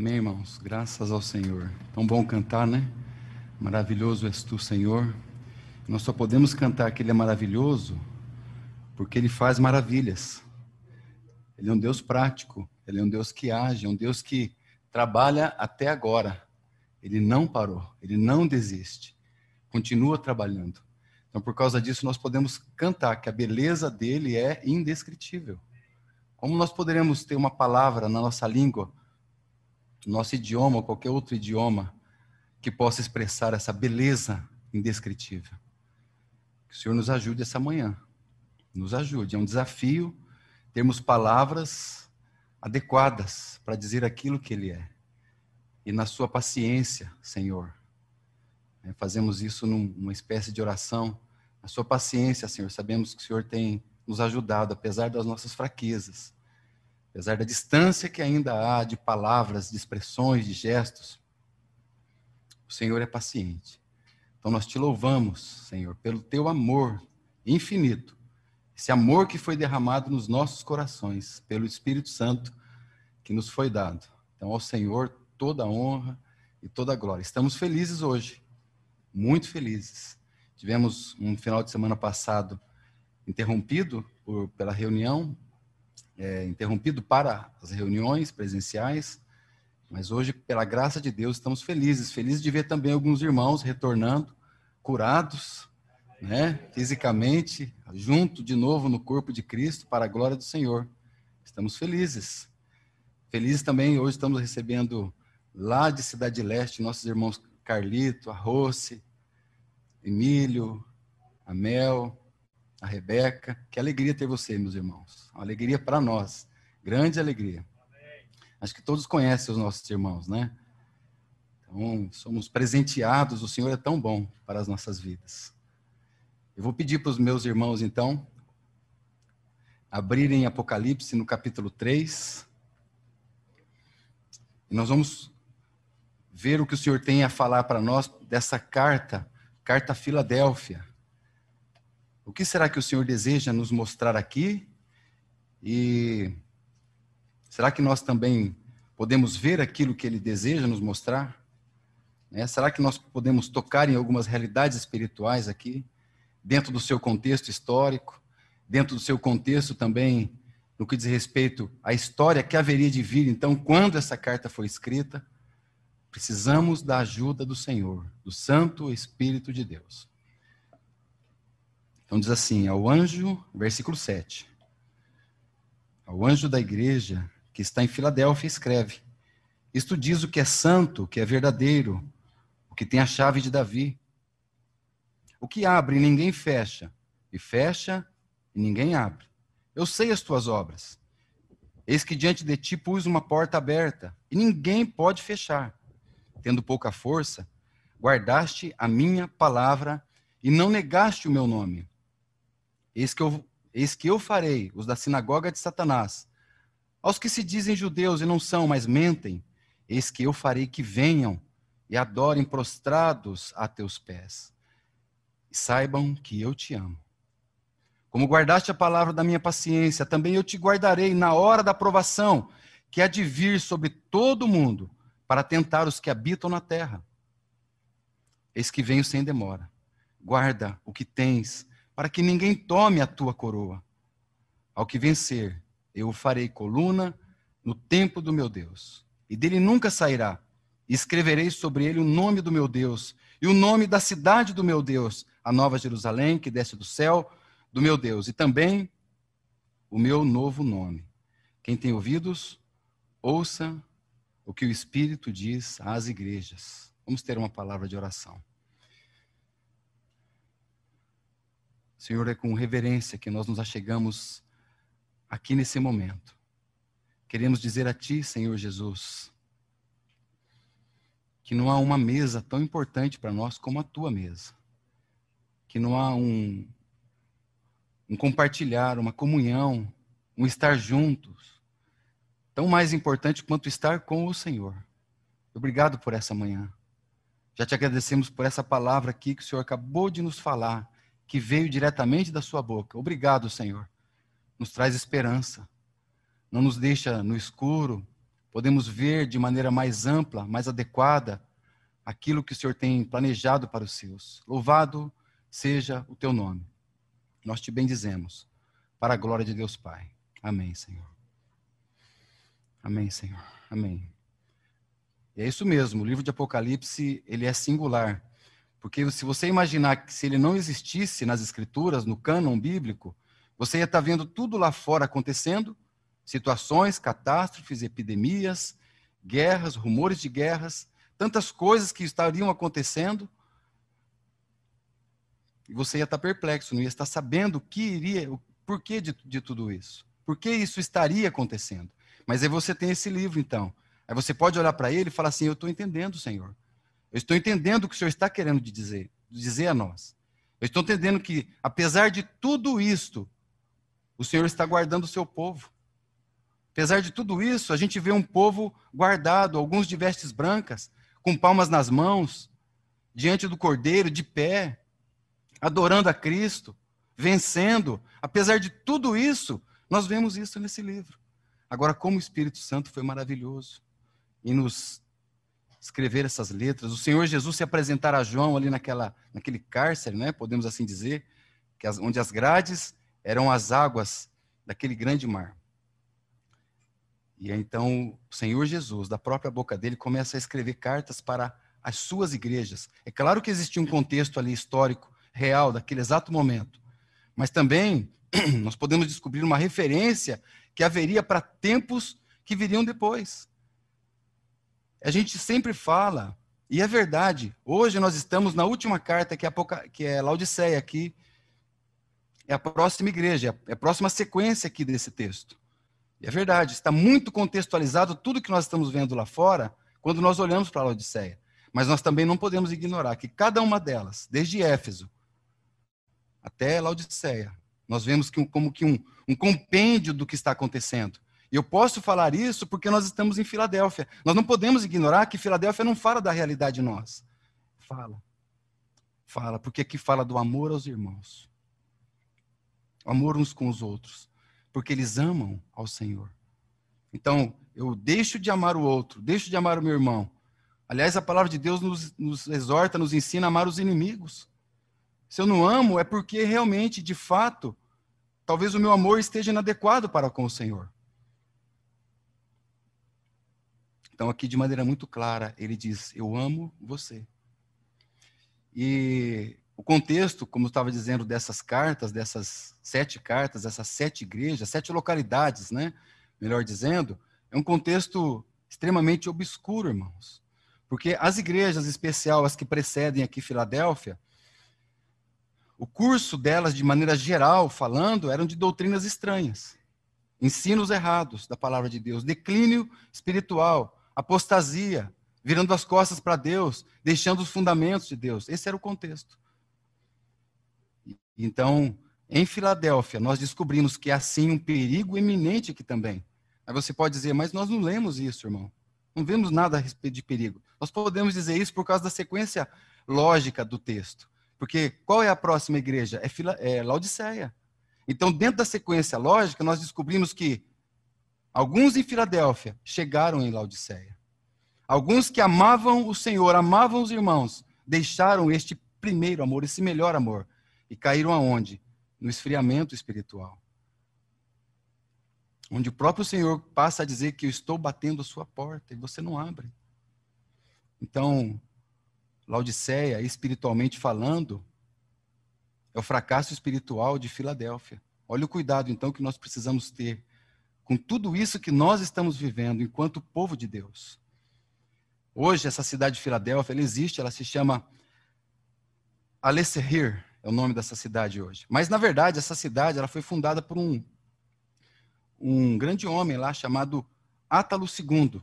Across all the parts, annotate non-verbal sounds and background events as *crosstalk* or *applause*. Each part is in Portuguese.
Amém, irmãos. Graças ao Senhor. Tão bom cantar, né? Maravilhoso és tu, Senhor. Nós só podemos cantar que Ele é maravilhoso porque Ele faz maravilhas. Ele é um Deus prático. Ele é um Deus que age, é um Deus que trabalha até agora. Ele não parou, ele não desiste. Continua trabalhando. Então, por causa disso, nós podemos cantar que a beleza dele é indescritível. Como nós poderemos ter uma palavra na nossa língua, no nosso idioma ou qualquer outro idioma, que possa expressar essa beleza indescritível? Que o Senhor nos ajude essa manhã. Nos ajude. É um desafio termos palavras adequadas para dizer aquilo que Ele é. E na Sua paciência, Senhor. Né, fazemos isso numa espécie de oração. Na Sua paciência, Senhor, sabemos que o Senhor tem nos ajudado, apesar das nossas fraquezas, apesar da distância que ainda há de palavras, de expressões, de gestos. O Senhor é paciente. Então nós te louvamos, Senhor, pelo teu amor infinito, esse amor que foi derramado nos nossos corações, pelo Espírito Santo que nos foi dado. Então, ao Senhor, toda a honra e toda a glória. Estamos felizes hoje, muito felizes. Tivemos um final de semana passado interrompido por, pela reunião, é, interrompido para as reuniões presenciais, mas hoje, pela graça de Deus, estamos felizes. Felizes de ver também alguns irmãos retornando, curados, né, fisicamente, junto de novo no corpo de Cristo, para a glória do Senhor. Estamos felizes. Felizes também, hoje estamos recebendo lá de Cidade Leste nossos irmãos Carlito, a Rose, Emílio, a Mel, a Rebeca. Que alegria ter você, meus irmãos. Uma alegria para nós. Grande alegria. Acho que todos conhecem os nossos irmãos, né? Então, somos presenteados, o Senhor é tão bom para as nossas vidas. Eu vou pedir para os meus irmãos, então, abrirem Apocalipse no capítulo 3. E nós vamos ver o que o Senhor tem a falar para nós dessa carta, carta Filadélfia. O que será que o Senhor deseja nos mostrar aqui? E será que nós também podemos ver aquilo que ele deseja nos mostrar? Né? Será que nós podemos tocar em algumas realidades espirituais aqui, dentro do seu contexto histórico, dentro do seu contexto também no que diz respeito à história que haveria de vir, então, quando essa carta foi escrita? Precisamos da ajuda do Senhor, do Santo Espírito de Deus. Então diz assim, ao anjo, versículo 7. Ao anjo da igreja que está em Filadélfia escreve: Isto diz o que é santo, o que é verdadeiro, o que tem a chave de Davi. O que abre ninguém fecha, e fecha e ninguém abre. Eu sei as tuas obras. Eis que diante de ti pus uma porta aberta, e ninguém pode fechar. Tendo pouca força, guardaste a minha palavra e não negaste o meu nome. Eis que eu, eis que eu farei os da sinagoga de Satanás, aos que se dizem judeus e não são, mas mentem, eis que eu farei que venham e adorem prostrados a teus pés. E saibam que eu te amo. Como guardaste a palavra da minha paciência, também eu te guardarei na hora da provação, que há de vir sobre todo o mundo, para tentar os que habitam na terra. Eis que venho sem demora. Guarda o que tens, para que ninguém tome a tua coroa. Ao que vencer, eu o farei coluna no templo do meu Deus, e dele nunca sairá. E escreverei sobre ele o nome do meu Deus, e o nome da cidade do meu Deus, a nova Jerusalém, que desce do céu, do meu Deus, e também o meu novo nome. Quem tem ouvidos, ouça o que o Espírito diz às igrejas. Vamos ter uma palavra de oração. Senhor, é com reverência que nós nos achegamos aqui nesse momento. Queremos dizer a Ti, Senhor Jesus, que não há uma mesa tão importante para nós como a Tua mesa. Que não há um, um compartilhar, uma comunhão, um estar juntos, tão mais importante quanto estar com o Senhor. Obrigado por essa manhã. Já te agradecemos por essa palavra aqui que o Senhor acabou de nos falar, que veio diretamente da sua boca. Obrigado, Senhor. Nos traz esperança. Não nos deixa no escuro, podemos ver de maneira mais ampla, mais adequada, aquilo que o Senhor tem planejado para os seus. Louvado seja o teu nome. Nós te bendizemos, para a glória de Deus Pai. Amém, Senhor. Amém, Senhor. Amém. E é isso mesmo, o livro de Apocalipse, ele é singular. Porque se você imaginar que se ele não existisse nas escrituras, no cânon bíblico, você ia estar vendo tudo lá fora acontecendo, situações, catástrofes, epidemias, guerras, rumores de guerras, tantas coisas que estariam acontecendo. E você ia estar perplexo, não ia estar sabendo o que iria, o porquê de, de tudo isso. Por que isso estaria acontecendo? Mas aí você tem esse livro, então. Aí você pode olhar para ele e falar assim: Eu estou entendendo, Senhor. Eu estou entendendo o que o Senhor está querendo dizer, dizer a nós. Eu estou entendendo que, apesar de tudo isto, o Senhor está guardando o seu povo. Apesar de tudo isso, a gente vê um povo guardado, alguns de vestes brancas, com palmas nas mãos, diante do cordeiro, de pé, adorando a Cristo, vencendo. Apesar de tudo isso, nós vemos isso nesse livro. Agora, como o Espírito Santo foi maravilhoso em nos escrever essas letras, o Senhor Jesus se apresentar a João ali naquela, naquele cárcere, né, podemos assim dizer, que as, onde as grades eram as águas daquele grande mar. E então o Senhor Jesus, da própria boca dele, começa a escrever cartas para as suas igrejas. É claro que existia um contexto ali histórico, real, daquele exato momento. Mas também *clears throat* nós podemos descobrir uma referência que haveria para tempos que viriam depois. A gente sempre fala, e é verdade, hoje nós estamos na última carta, que é, a, que é Laodiceia, aqui, é a próxima igreja, é a próxima sequência aqui desse texto. E é verdade, está muito contextualizado tudo que nós estamos vendo lá fora quando nós olhamos para a Laodiceia. Mas nós também não podemos ignorar que cada uma delas, desde Éfeso até Laodiceia, nós vemos que um, como que um, um compêndio do que está acontecendo. Eu posso falar isso porque nós estamos em Filadélfia. Nós não podemos ignorar que Filadélfia não fala da realidade nossa. Fala. Fala, porque aqui fala do amor aos irmãos. amor uns com os outros porque eles amam ao Senhor. Então, eu deixo de amar o outro, deixo de amar o meu irmão. Aliás, a palavra de Deus nos, nos exorta, nos ensina a amar os inimigos. Se eu não amo, é porque realmente, de fato, talvez o meu amor esteja inadequado para com o Senhor. Então, aqui de maneira muito clara, ele diz: Eu amo você. E o contexto, como eu estava dizendo, dessas cartas, dessas sete cartas, dessas sete igrejas, sete localidades, né? Melhor dizendo, é um contexto extremamente obscuro, irmãos. Porque as igrejas, em especial as que precedem aqui Filadélfia, o curso delas, de maneira geral falando, eram de doutrinas estranhas, ensinos errados da palavra de Deus, declínio espiritual, apostasia, virando as costas para Deus, deixando os fundamentos de Deus. Esse era o contexto. Então, em Filadélfia, nós descobrimos que há sim um perigo iminente aqui também. Aí você pode dizer, mas nós não lemos isso, irmão. Não vemos nada a respeito de perigo. Nós podemos dizer isso por causa da sequência lógica do texto. Porque qual é a próxima igreja? É, Fila, é Laodiceia. Então, dentro da sequência lógica, nós descobrimos que alguns em Filadélfia chegaram em Laodiceia. Alguns que amavam o Senhor, amavam os irmãos, deixaram este primeiro amor, esse melhor amor, e caíram aonde? No esfriamento espiritual. Onde o próprio Senhor passa a dizer que eu estou batendo a sua porta e você não abre. Então, Laodiceia, espiritualmente falando, é o fracasso espiritual de Filadélfia. Olha o cuidado, então, que nós precisamos ter com tudo isso que nós estamos vivendo enquanto povo de Deus. Hoje, essa cidade de Filadélfia, ela existe, ela se chama Alessehir, é o nome dessa cidade hoje. Mas, na verdade, essa cidade ela foi fundada por um, um grande homem lá chamado Átalo II.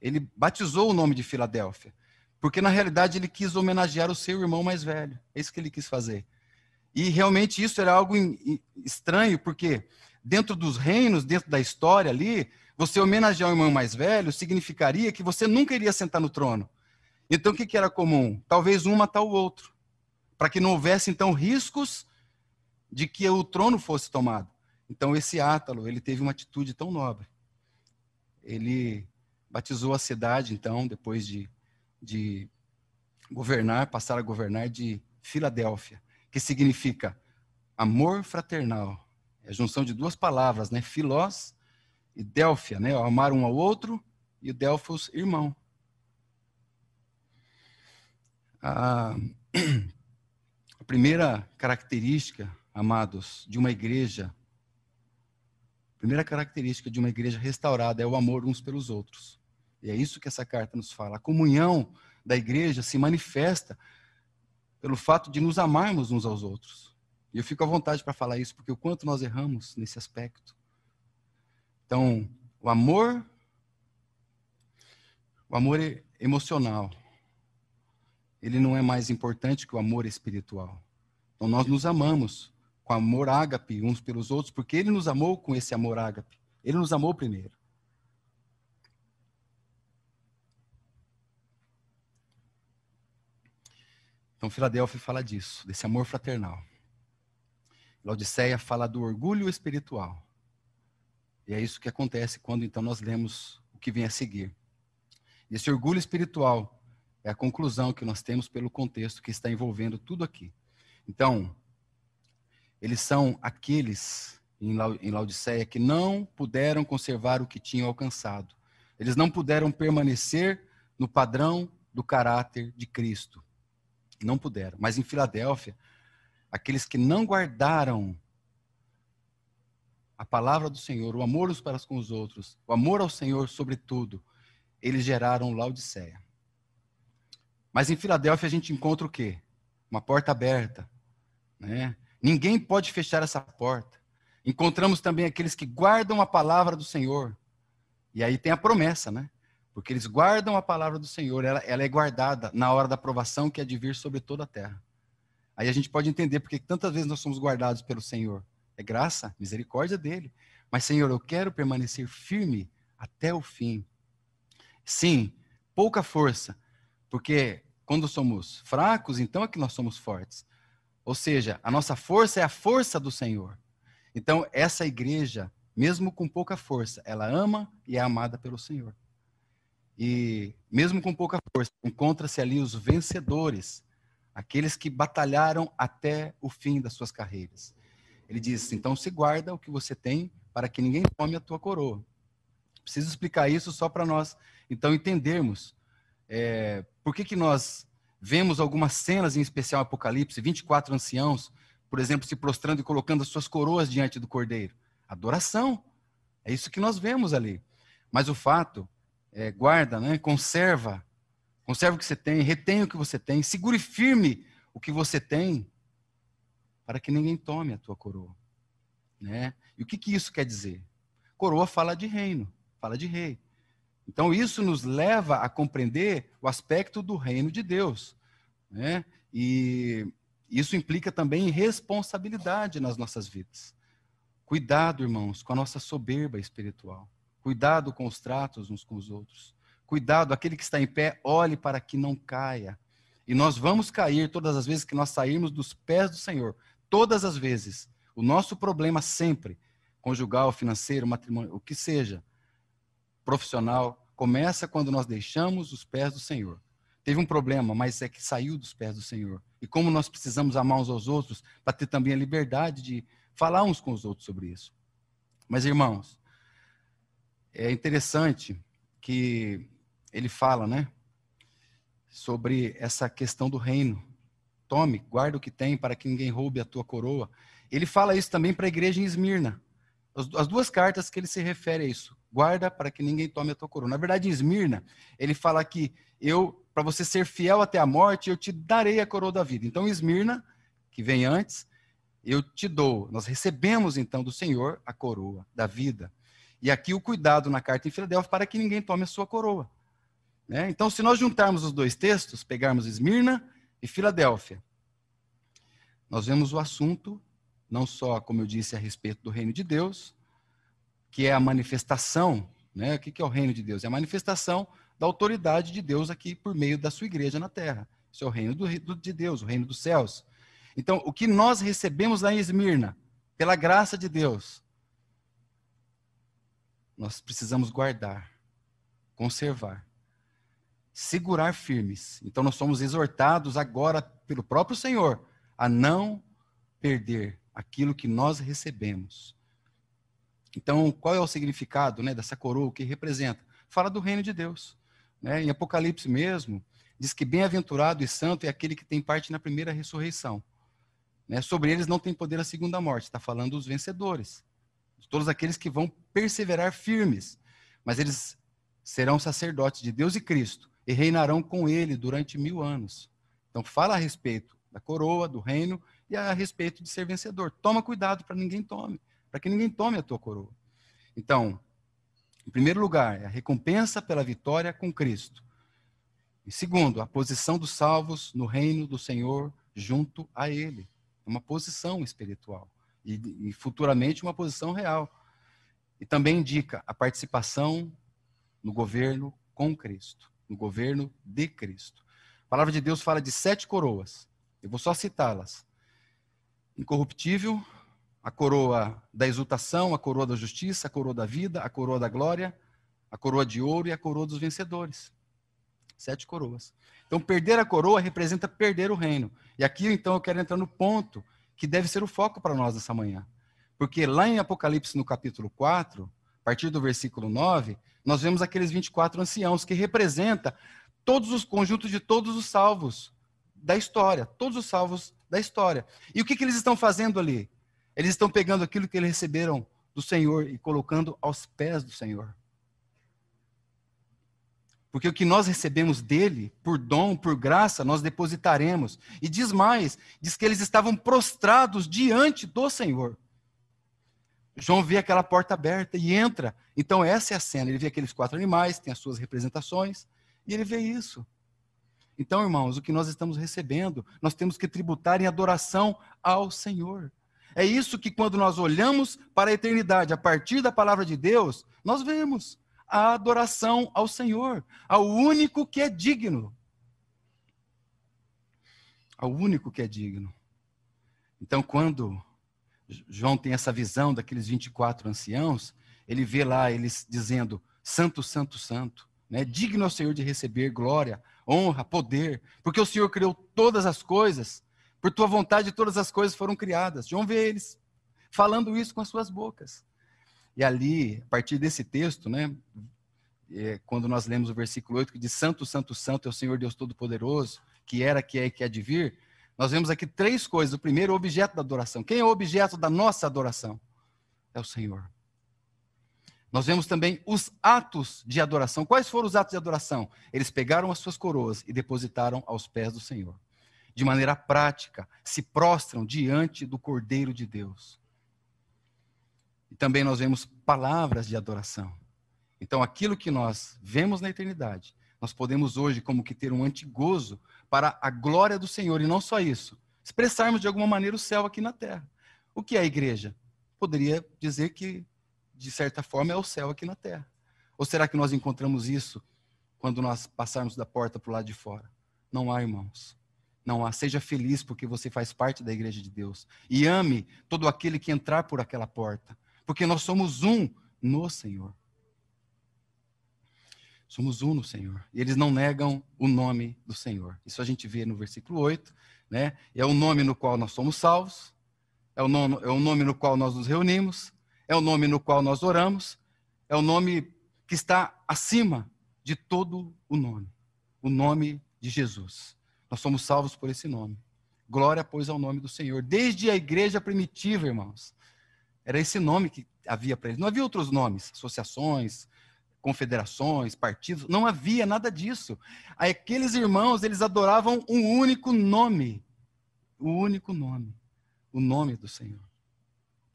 Ele batizou o nome de Filadélfia, porque, na realidade, ele quis homenagear o seu irmão mais velho. É isso que ele quis fazer. E, realmente, isso era algo estranho, porque dentro dos reinos, dentro da história ali, você homenagear o irmão mais velho significaria que você nunca iria sentar no trono. Então, o que, que era comum? Talvez um matar o outro para que não houvesse então riscos de que o trono fosse tomado. Então esse Átalo, ele teve uma atitude tão nobre. ele batizou a cidade, então, depois de, de governar, passar a governar de Filadélfia, que significa amor fraternal. É a junção de duas palavras, né? Filós e Délfia, né? Amar um ao outro e Delfos, irmão. A, *clears throat* a primeira característica, amados, de uma igreja, a primeira característica de uma igreja restaurada é o amor uns pelos outros. E é isso que essa carta nos fala. A comunhão da igreja se manifesta pelo fato de nos amarmos uns aos outros. E eu fico à vontade para falar isso, porque o quanto nós erramos nesse aspecto. Então, o amor, o amor emocional, ele não é mais importante que o amor espiritual. Então, nós nos amamos com amor ágape uns pelos outros, porque ele nos amou com esse amor ágape. Ele nos amou primeiro. Então, Filadélfia fala disso, desse amor fraternal. Laodiceia fala do orgulho espiritual. E é isso que acontece quando então nós lemos o que vem a seguir. Esse orgulho espiritual é a conclusão que nós temos pelo contexto que está envolvendo tudo aqui. Então, eles são aqueles em Laodiceia que não puderam conservar o que tinham alcançado. Eles não puderam permanecer no padrão do caráter de Cristo. Não puderam. Mas em Filadélfia, aqueles que não guardaram a palavra do Senhor, o amor uns para com os outros, o amor ao Senhor sobretudo, eles geraram Laodiceia. Mas em Filadélfia a gente encontra o quê? Uma porta aberta. Né? Ninguém pode fechar essa porta. Encontramos também aqueles que guardam a palavra do Senhor. E aí tem a promessa, né? Porque eles guardam a palavra do Senhor, ela, ela é guardada na hora da aprovação que é de vir sobre toda a terra. Aí a gente pode entender porque tantas vezes nós somos guardados pelo Senhor. É graça, misericórdia dele. Mas, Senhor, eu quero permanecer firme até o fim. Sim, pouca força, porque quando somos fracos, então é que nós somos fortes. Ou seja, a nossa força é a força do Senhor. Então, essa igreja, mesmo com pouca força, ela ama e é amada pelo Senhor. E mesmo com pouca força, encontra-se ali os vencedores, aqueles que batalharam até o fim das suas carreiras. Ele diz: então se guarda o que você tem para que ninguém tome a tua coroa. Preciso explicar isso só para nós, então, entendermos é, por que, que nós vemos algumas cenas, em especial Apocalipse, 24 anciãos, por exemplo, se prostrando e colocando as suas coroas diante do cordeiro. Adoração. É isso que nós vemos ali. Mas o fato é, guarda, né? conserva, conserva o que você tem, retém o que você tem, segure firme o que você tem, para que ninguém tome a tua coroa. Né? E o que, que isso quer dizer? Coroa fala de reino, fala de rei. Então isso nos leva a compreender o aspecto do reino de Deus. Né? E isso implica também responsabilidade nas nossas vidas. Cuidado, irmãos, com a nossa soberba espiritual. Cuidado com os tratos uns com os outros. Cuidado, aquele que está em pé, olhe para que não caia. E nós vamos cair todas as vezes que nós sairmos dos pés do Senhor. Todas as vezes. O nosso problema sempre, conjugal, financeiro, matrimônio, o que seja, profissional, começa quando nós deixamos os pés do Senhor. Teve um problema, mas é que saiu dos pés do Senhor. E como nós precisamos amar uns aos outros para ter também a liberdade de falar uns com os outros sobre isso. Mas, irmãos, é interessante que ele fala, né, sobre essa questão do reino. Tome, guarda o que tem para que ninguém roube a tua coroa. Ele fala isso também para a igreja em Esmirna. As, as, duas cartas que ele se refere a isso. Guarda para que ninguém tome a tua coroa. Na verdade, em Esmirna, ele fala que eu, para você ser fiel até a morte, eu te darei a coroa da vida. Então, Esmirna, que vem antes, eu te dou. Nós recebemos então do Senhor a coroa da vida. E aqui o cuidado na carta em Filadélfia para que ninguém tome a sua coroa. Né? Então, se nós juntarmos os dois textos, pegarmos Esmirna e Filadélfia, nós vemos o assunto, não só, como eu disse, a respeito do reino de Deus, que é a manifestação, né? o que é o reino de Deus? É a manifestação da autoridade de Deus aqui por meio da sua igreja na terra. Isso é o reino do, de Deus, o reino dos céus. Então, o que nós recebemos lá em Esmirna, pela graça de Deus, nós precisamos guardar. conservar, segurar firmes. Então nós somos exortados agora pelo próprio Senhor a não perder aquilo que nós recebemos. Então, qual é o significado né, dessa coroa? O que representa? Fala do reino de Deus. Né? Em Apocalipse mesmo, diz que bem-aventurado e santo é aquele que tem parte na primeira ressurreição. Né? Sobre eles não tem poder a segunda morte. Está falando dos vencedores. De todos aqueles que vão perseverar firmes. Mas eles serão sacerdotes de Deus e Cristo e reinarão com ele durante mil anos. Então, fala a respeito da coroa, do reino e a respeito de ser vencedor. Toma cuidado para ninguém tome, para que ninguém tome a tua coroa. Então, em primeiro lugar, é a recompensa pela vitória com Cristo. E segundo, a posição dos salvos no reino do Senhor junto a Ele. É uma posição espiritual. E, e futuramente uma posição real. E também indica a participação no governo com Cristo, no governo de Cristo. A palavra de Deus fala de sete coroas. Eu vou só citá-las: incorruptível, a coroa da exultação, a coroa da justiça, a coroa da vida, a coroa da glória, a coroa de ouro e a coroa dos vencedores. Sete coroas. Então, perder a coroa representa perder o reino. E aqui, então, eu quero entrar no ponto que deve ser o foco para nós nessa manhã. Porque lá em Apocalipse, no capítulo 4, a partir do versículo 9, nós vemos aqueles 24 anciãos que representa todos os conjuntos de todos os salvos da história, todos os salvos da história. E o que, que eles estão fazendo ali? Eles estão pegando aquilo que eles receberam do Senhor e colocando aos pés do Senhor. Porque o que nós recebemos dele, por dom, por graça, nós depositaremos. E diz mais: diz que eles estavam prostrados diante do Senhor. João vê aquela porta aberta e entra. Então, essa é a cena. Ele vê aqueles quatro animais, tem as suas representações, e ele vê isso. Então, irmãos, o que nós estamos recebendo, nós temos que tributar em adoração ao Senhor. É isso que, quando nós olhamos para a eternidade, a partir da palavra de Deus, nós vemos a adoração ao Senhor, ao único que é digno. Ao único que é digno. Então, quando João tem essa visão daqueles 24 anciãos, ele vê lá eles dizendo: Santo, Santo, Santo. Né? Digno ao Senhor de receber glória, honra, poder, porque o Senhor criou todas as coisas por tua vontade, todas as coisas foram criadas. João vê eles falando isso com as suas bocas. E ali, a partir desse texto, né, é, quando nós lemos o versículo 8, que diz: Santo, Santo, Santo é o Senhor Deus Todo-Poderoso, que era, que é e que há de vir, nós vemos aqui três coisas. O primeiro, o objeto da adoração. Quem é o objeto da nossa adoração? É o Senhor. Nós vemos também os atos de adoração. Quais foram os atos de adoração? Eles pegaram as suas coroas e depositaram aos pés do Senhor de maneira prática, se prostram diante do Cordeiro de Deus. E também nós vemos palavras de adoração. Então, aquilo que nós vemos na eternidade, nós podemos hoje como que ter um antigozo para a glória do Senhor, e não só isso, expressarmos de alguma maneira o céu aqui na terra. O que é a igreja? Poderia dizer que, de certa forma, é o céu aqui na terra. Ou será que nós encontramos isso quando nós passarmos da porta para o lado de fora? Não há, irmãos. Não há. Seja feliz porque você faz parte da igreja de Deus. E ame todo aquele que entrar por aquela porta. Porque nós somos um no Senhor. Somos um no Senhor. E eles não negam o nome do Senhor. Isso a gente vê no versículo 8. Né? É o nome no qual nós somos salvos. É o, nome, é o nome no qual nós nos reunimos. É o nome no qual nós oramos. É o nome que está acima de todo o nome. O nome de Jesus. Nós somos salvos por esse nome. Glória, pois, ao nome do Senhor. Desde a igreja primitiva, irmãos, era esse nome que havia para eles. Não havia outros nomes, associações, confederações, partidos, não havia nada disso. Aqueles irmãos, eles adoravam um único nome. O único nome. O nome do Senhor.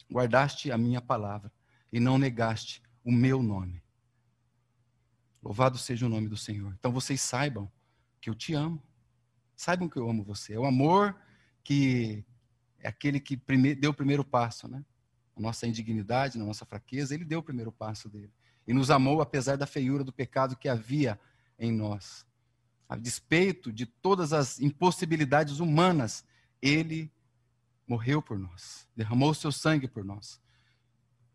Guardaste a minha palavra e não negaste o meu nome. Louvado seja o nome do Senhor. Então vocês saibam que eu te amo. Saibam que eu amo você. É o amor que é aquele que deu o primeiro passo, né? A nossa indignidade, na nossa fraqueza, ele deu o primeiro passo dele. E nos amou apesar da feiura do pecado que havia em nós. A despeito de todas as impossibilidades humanas, ele morreu por nós, derramou seu sangue por nós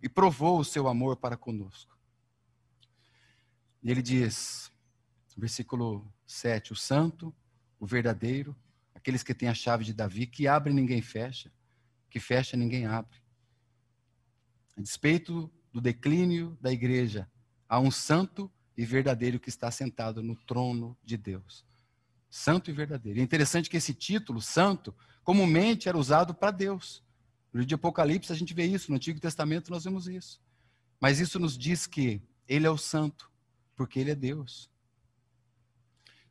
e provou o seu amor para conosco. E ele diz, versículo 7, o santo, o verdadeiro, aqueles que têm a chave de Davi, que abre ninguém fecha, que fecha ninguém abre. A despeito do declínio da igreja, há um santo e verdadeiro que está sentado no trono de Deus. Santo e verdadeiro. É interessante que esse título, santo, comumente era usado para Deus. No livro de Apocalipse a gente vê isso, no Antigo Testamento nós vemos isso. Mas isso nos diz que ele é o santo, porque ele é Deus.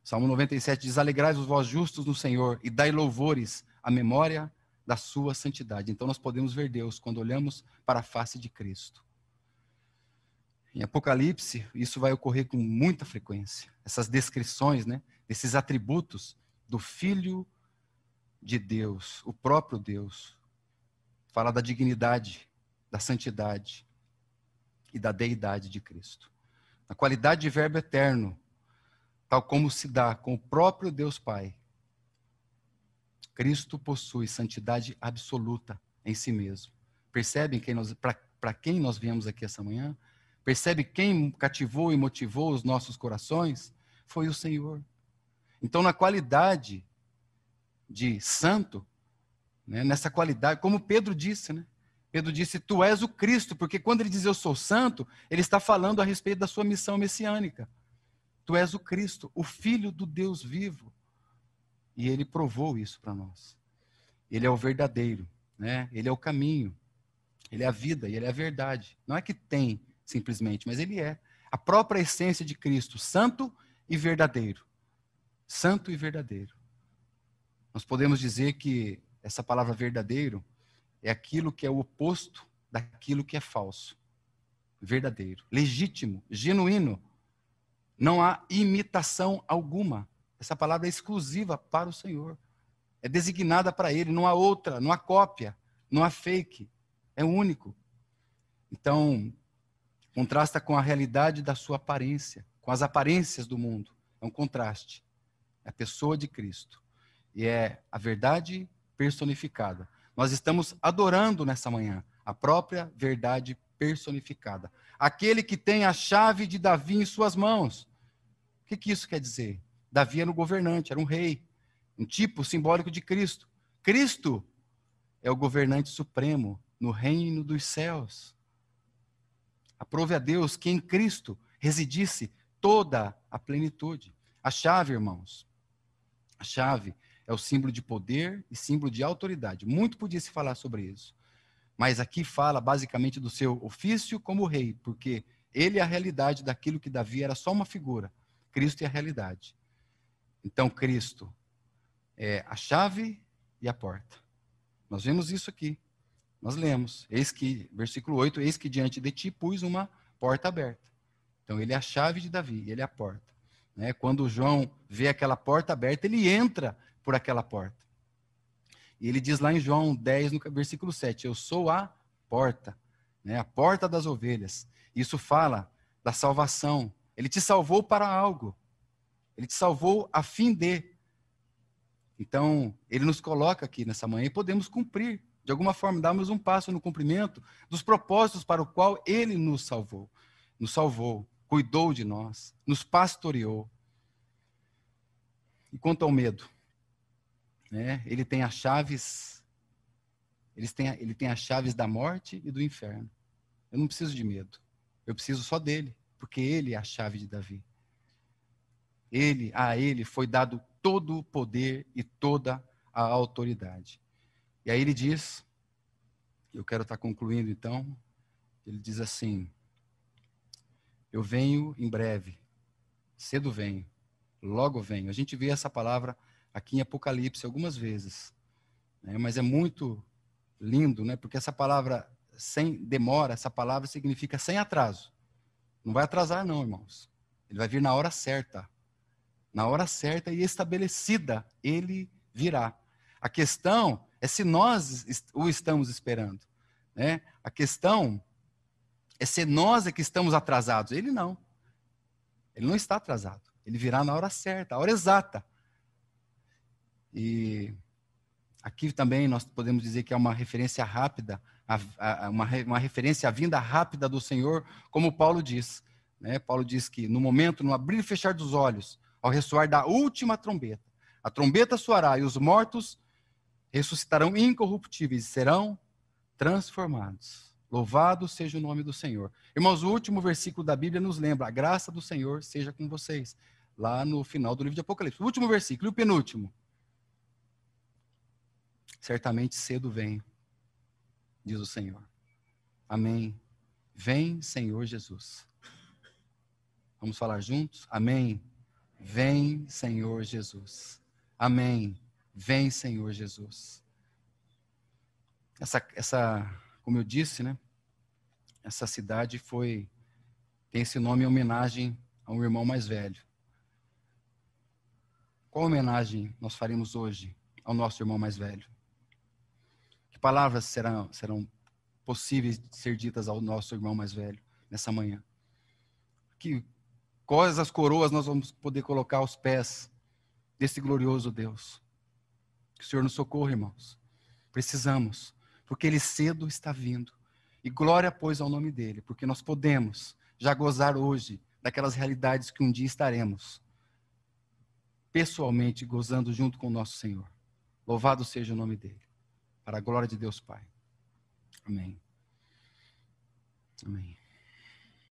Salmo 97 diz: Alegrai os vós justos no Senhor e dai louvores à memória da sua santidade. Então nós podemos ver Deus quando olhamos para a face de Cristo. Em Apocalipse, isso vai ocorrer com muita frequência. Essas descrições, né, desses atributos do Filho de Deus, o próprio Deus. Fala da dignidade, da santidade e da deidade de Cristo. A qualidade de verbo eterno, tal como se dá com o próprio Deus Pai. Cristo possui santidade absoluta em si mesmo. Percebem para quem nós viemos aqui essa manhã? Percebe quem cativou e motivou os nossos corações? Foi o Senhor. Então, na qualidade de santo, né, nessa qualidade, como Pedro disse, né? Pedro disse: Tu és o Cristo, porque quando ele diz eu sou santo, ele está falando a respeito da sua missão messiânica. Tu és o Cristo, o Filho do Deus vivo. E ele provou isso para nós. Ele é o verdadeiro, né? ele é o caminho, ele é a vida e ele é a verdade. Não é que tem simplesmente, mas ele é. A própria essência de Cristo, santo e verdadeiro. Santo e verdadeiro. Nós podemos dizer que essa palavra verdadeiro é aquilo que é o oposto daquilo que é falso. Verdadeiro, legítimo, genuíno, não há imitação alguma. Essa palavra é exclusiva para o Senhor. É designada para Ele, não há outra, não há cópia, não há fake. É único. Então, contrasta com a realidade da sua aparência, com as aparências do mundo. É um contraste. É a pessoa de Cristo. E é a verdade personificada. Nós estamos adorando nessa manhã a própria verdade personificada. Aquele que tem a chave de Davi em suas mãos. O que, que isso quer dizer? Davi era um governante, era um rei, um tipo simbólico de Cristo. Cristo é o governante supremo no reino dos céus. Aprove a Deus que em Cristo residisse toda a plenitude. A chave, irmãos, a chave é o símbolo de poder e símbolo de autoridade. Muito podia se falar sobre isso. Mas aqui fala basicamente do seu ofício como rei, porque ele é a realidade daquilo que Davi era só uma figura. Cristo é a realidade. Então, Cristo é a chave e a porta. Nós vemos isso aqui. Nós lemos. Eis que, versículo 8, eis que diante de ti pus uma porta aberta. Então, ele é a chave de Davi, ele é a porta. Né? Quando João vê aquela porta aberta, ele entra por aquela porta. E ele diz lá em João 10, no versículo 7, eu sou a porta, né? a porta das ovelhas. Isso fala da salvação. Ele te salvou para algo. Ele te salvou a fim de. Então, ele nos coloca aqui nessa manhã e podemos cumprir, de alguma forma, darmos um passo no cumprimento dos propósitos para o qual ele nos salvou. Nos salvou, cuidou de nós, nos pastoreou. E quanto ao medo? Né? Ele tem as chaves, ele tem, ele tem as chaves da morte e do inferno. Eu não preciso de medo. Eu preciso só dele, porque ele é a chave de Davi. Ele, a ele foi dado todo o poder e toda a autoridade. E aí ele diz, eu quero estar concluindo então, ele diz assim: Eu venho em breve, cedo venho, logo venho. A gente vê essa palavra aqui em Apocalipse algumas vezes. Né? Mas é muito lindo, né? porque essa palavra sem demora, essa palavra significa sem atraso. Não vai atrasar, não, irmãos. Ele vai vir na hora certa. Na hora certa e estabelecida, ele virá. A questão é se nós o estamos esperando. Né? A questão é se nós é que estamos atrasados. Ele não. Ele não está atrasado. Ele virá na hora certa, a hora exata. E aqui também nós podemos dizer que é uma referência rápida, uma, uma referência à vinda rápida do Senhor, como Paulo diz. Né? Paulo diz que no momento, no abrir e fechar dos olhos, ao ressoar da última trombeta, a trombeta soará e os mortos ressuscitarão incorruptíveis e serão transformados. Louvado seja o nome do Senhor. Irmãos, o último versículo da Bíblia nos lembra: a graça do Senhor seja com vocês. Lá no final do livro de Apocalipse. O último versículo e o penúltimo. Certamente cedo vem, diz o Senhor. Amém. Vem, Senhor Jesus. Vamos falar juntos? Amém. Vem, Senhor Jesus. Amém. Vem, Senhor Jesus. Essa, essa, como eu disse, né? Essa cidade foi tem esse nome em homenagem a um irmão mais velho. Qual homenagem nós faremos hoje ao nosso irmão mais velho? Que palavras serão, serão possíveis de ser ditas ao nosso irmão mais velho nessa manhã? Que quais as coroas nós vamos poder colocar aos pés desse glorioso Deus? Que o Senhor nos socorra, irmãos. Precisamos, porque Ele cedo está vindo. E glória, pois, ao nome dEle, porque nós podemos já gozar hoje daquelas realidades que um dia estaremos pessoalmente gozando junto com o nosso Senhor. Louvado seja o nome dEle, para a glória de Deus Pai. Amém. Amém.